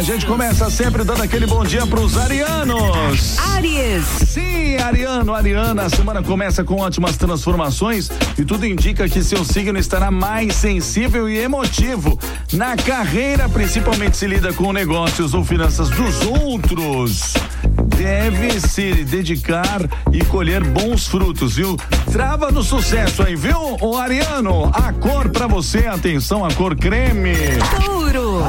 A gente começa sempre dando aquele bom dia pros arianos. Aries. Sim, Ariano, Ariana, a semana começa com ótimas transformações e tudo indica que seu signo estará mais sensível e emotivo. Na carreira, principalmente se lida com negócios ou finanças dos outros. Deve se dedicar e colher bons frutos, viu? Trava no sucesso aí, viu, o Ariano? A cor pra você, atenção, a cor creme. Touro. Taurino,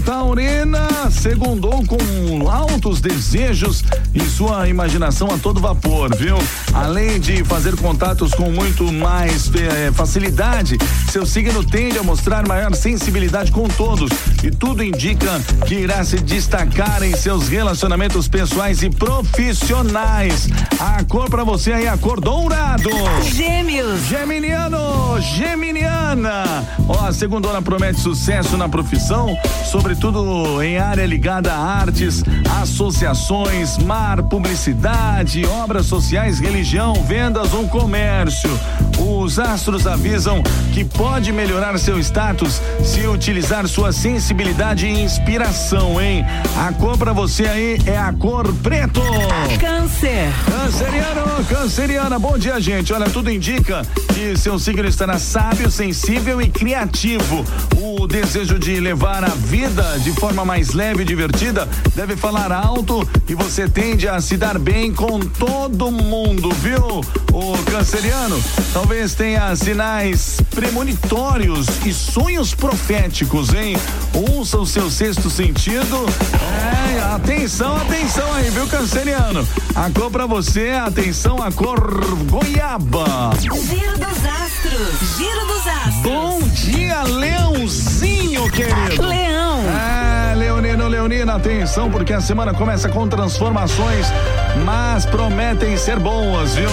Taurina, segundou com altos desejos e sua imaginação a todo vapor, viu? Além de fazer contatos com muito mais eh, facilidade, seu signo tende a mostrar maior sensibilidade com todos e tudo indica que irá se destacar em seus relacionamentos pessoais e profissionais. A cor pra você aí, a cor dourado. Gêmeos. Geminiano, Geminiana. Ó, a segundona promete sucesso na profissão, sobretudo em área ligada a artes, associações, mar, publicidade, obras sociais, religião, vendas ou comércio. Os astros avisam que pode melhorar seu status se utilizar sua sensibilidade e inspiração, hein? A cor pra você aí é a cor preto. Câncer. Canceriano, canceriana, bom dia, gente. Olha, tudo indica que seu signo estará sábio, sensível e criativo. O desejo de levar a vida de forma mais leve e divertida deve falar alto e você tende a se dar bem com todo mundo, viu? O canceriano talvez tenha sinais premonitórios e sonhos proféticos, hein? Ouça o seu sexto sentido. É, atenção, atenção aí, viu, canceriano? A cor pra você, atenção, a cor goiaba. Giro dos astros. Giro dos astros. Bom dia, Leãozinho, querido. Leão. É, Leonino, Leonina, atenção, porque a semana começa com transformações, mas prometem ser boas, viu?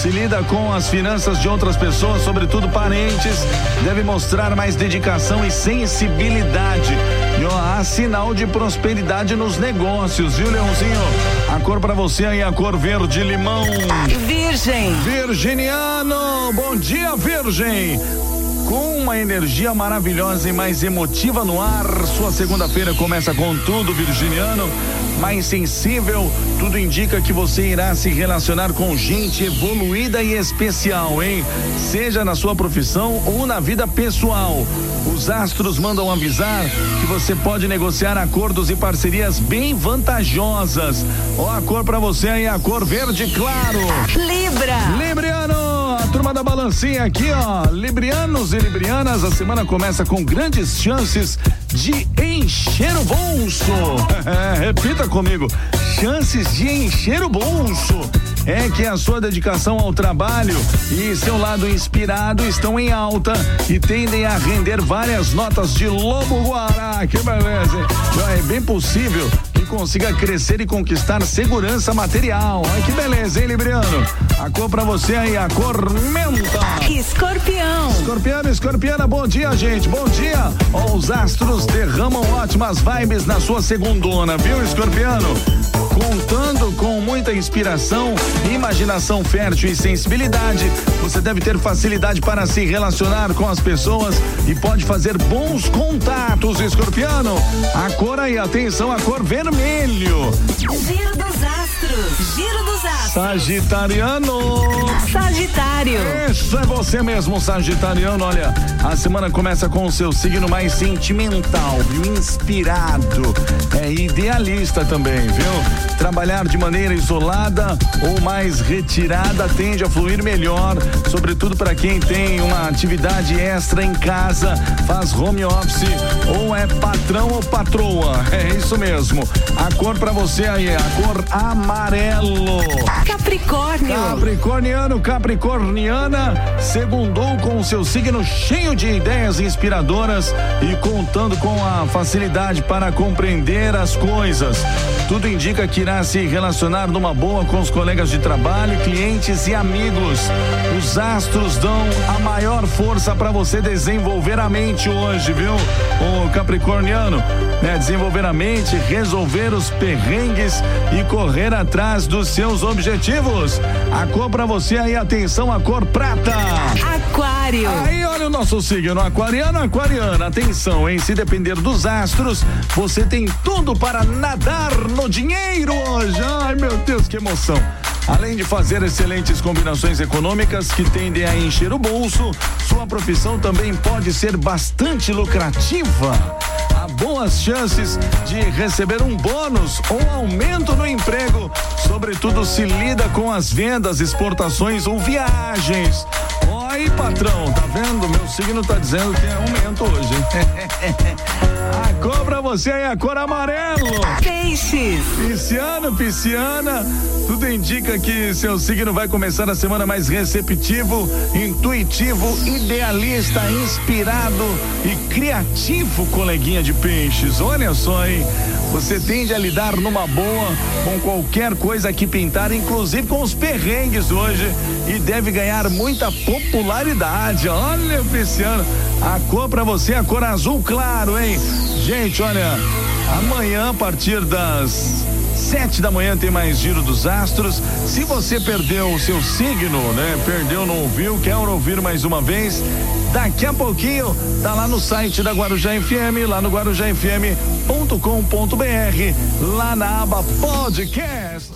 Se lida com as finanças de outras pessoas, sobretudo parentes, deve mostrar mais dedicação e sensibilidade. E ó, há sinal de prosperidade nos negócios, viu, Leãozinho? A cor pra você aí, a cor verde limão. Virgem. Virginiano, bom dia, Virgem. Com uma energia maravilhosa e mais emotiva no ar, sua segunda-feira começa com tudo, Virginiano. Mais sensível, tudo indica que você irá se relacionar com gente evoluída e especial, hein? Seja na sua profissão ou na vida pessoal. Os astros mandam avisar que você pode negociar acordos e parcerias bem vantajosas. Ó, a cor pra você aí, a cor verde claro. Libra. Libriano, da balancinha aqui, ó. Librianos e librianas, a semana começa com grandes chances de encher o bolso. É, repita comigo: chances de encher o bolso. É que a sua dedicação ao trabalho e seu lado inspirado estão em alta e tendem a render várias notas de lobo guará. Que beleza, hein? É bem possível consiga crescer e conquistar segurança material. Ai, que beleza, hein, Libriano? A cor pra você aí, a cor menta. Escorpião. Escorpiano, escorpiana, bom dia, gente. Bom dia. Ó, os astros derramam ótimas vibes na sua segundona, viu, escorpiano? Contando com muita inspiração, imaginação fértil e sensibilidade, você deve ter facilidade para se relacionar com as pessoas e pode fazer bons contatos, escorpiano. A cor aí, atenção, a cor vermelho. Giro dos astros. Giro dos astros. Sagitariano. Sagitário. Isso é você mesmo, Sagitariano. Olha, a semana começa com o seu signo mais sentimental, viu? Inspirado. É idealista também, viu? Trabalhar de maneira isolada ou mais retirada tende a fluir melhor, sobretudo para quem tem uma atividade extra em casa, faz home office ou é patrão ou patroa. É isso mesmo. A cor para você aí é a cor amarelo. Capricórnio. Capricorniano, Capricorniana, segundou com o seu signo cheio de ideias inspiradoras e contando com a facilidade para compreender as coisas. Tudo indica que irá se relacionar numa boa com os colegas de trabalho, clientes e amigos. Os astros dão a maior força para você desenvolver a mente hoje, viu? O Capricorniano, né? Desenvolver a mente, resolver os perrengues e correr atrás dos seus objetivos. A cor para você aí, atenção, a cor prata. Aquário. Aí, olha o nosso signo, aquariano, aquariana. Atenção, hein? Se depender dos astros, você tem tudo para nadar no dinheiro hoje. Ai, meu Deus, que emoção. Além de fazer excelentes combinações econômicas que tendem a encher o bolso, sua profissão também pode ser bastante lucrativa. Há boas chances de receber um bônus ou aumento no emprego, sobretudo se lida com as vendas, exportações ou viagens. Oi, patrão, tá vendo? Meu signo tá dizendo que é aumento hoje? A cor pra você é a cor amarelo. Peixes. Pisciano, pisciana, tudo indica que seu signo vai começar a semana mais receptivo, intuitivo, idealista, inspirado e criativo, coleguinha de peixes. Olha só, hein? Você tende a lidar numa boa com qualquer coisa que pintar, inclusive com os perrengues hoje, e deve ganhar muita popularidade. Olha, pisciano, a cor pra você é a cor azul claro, hein? Gente, olha, amanhã a partir das Sete da manhã tem mais Giro dos Astros. Se você perdeu o seu signo, né? Perdeu, não ouviu, quer ouvir mais uma vez? Daqui a pouquinho, tá lá no site da Guarujá FM, lá no guarujafm.com.br, lá na aba podcast.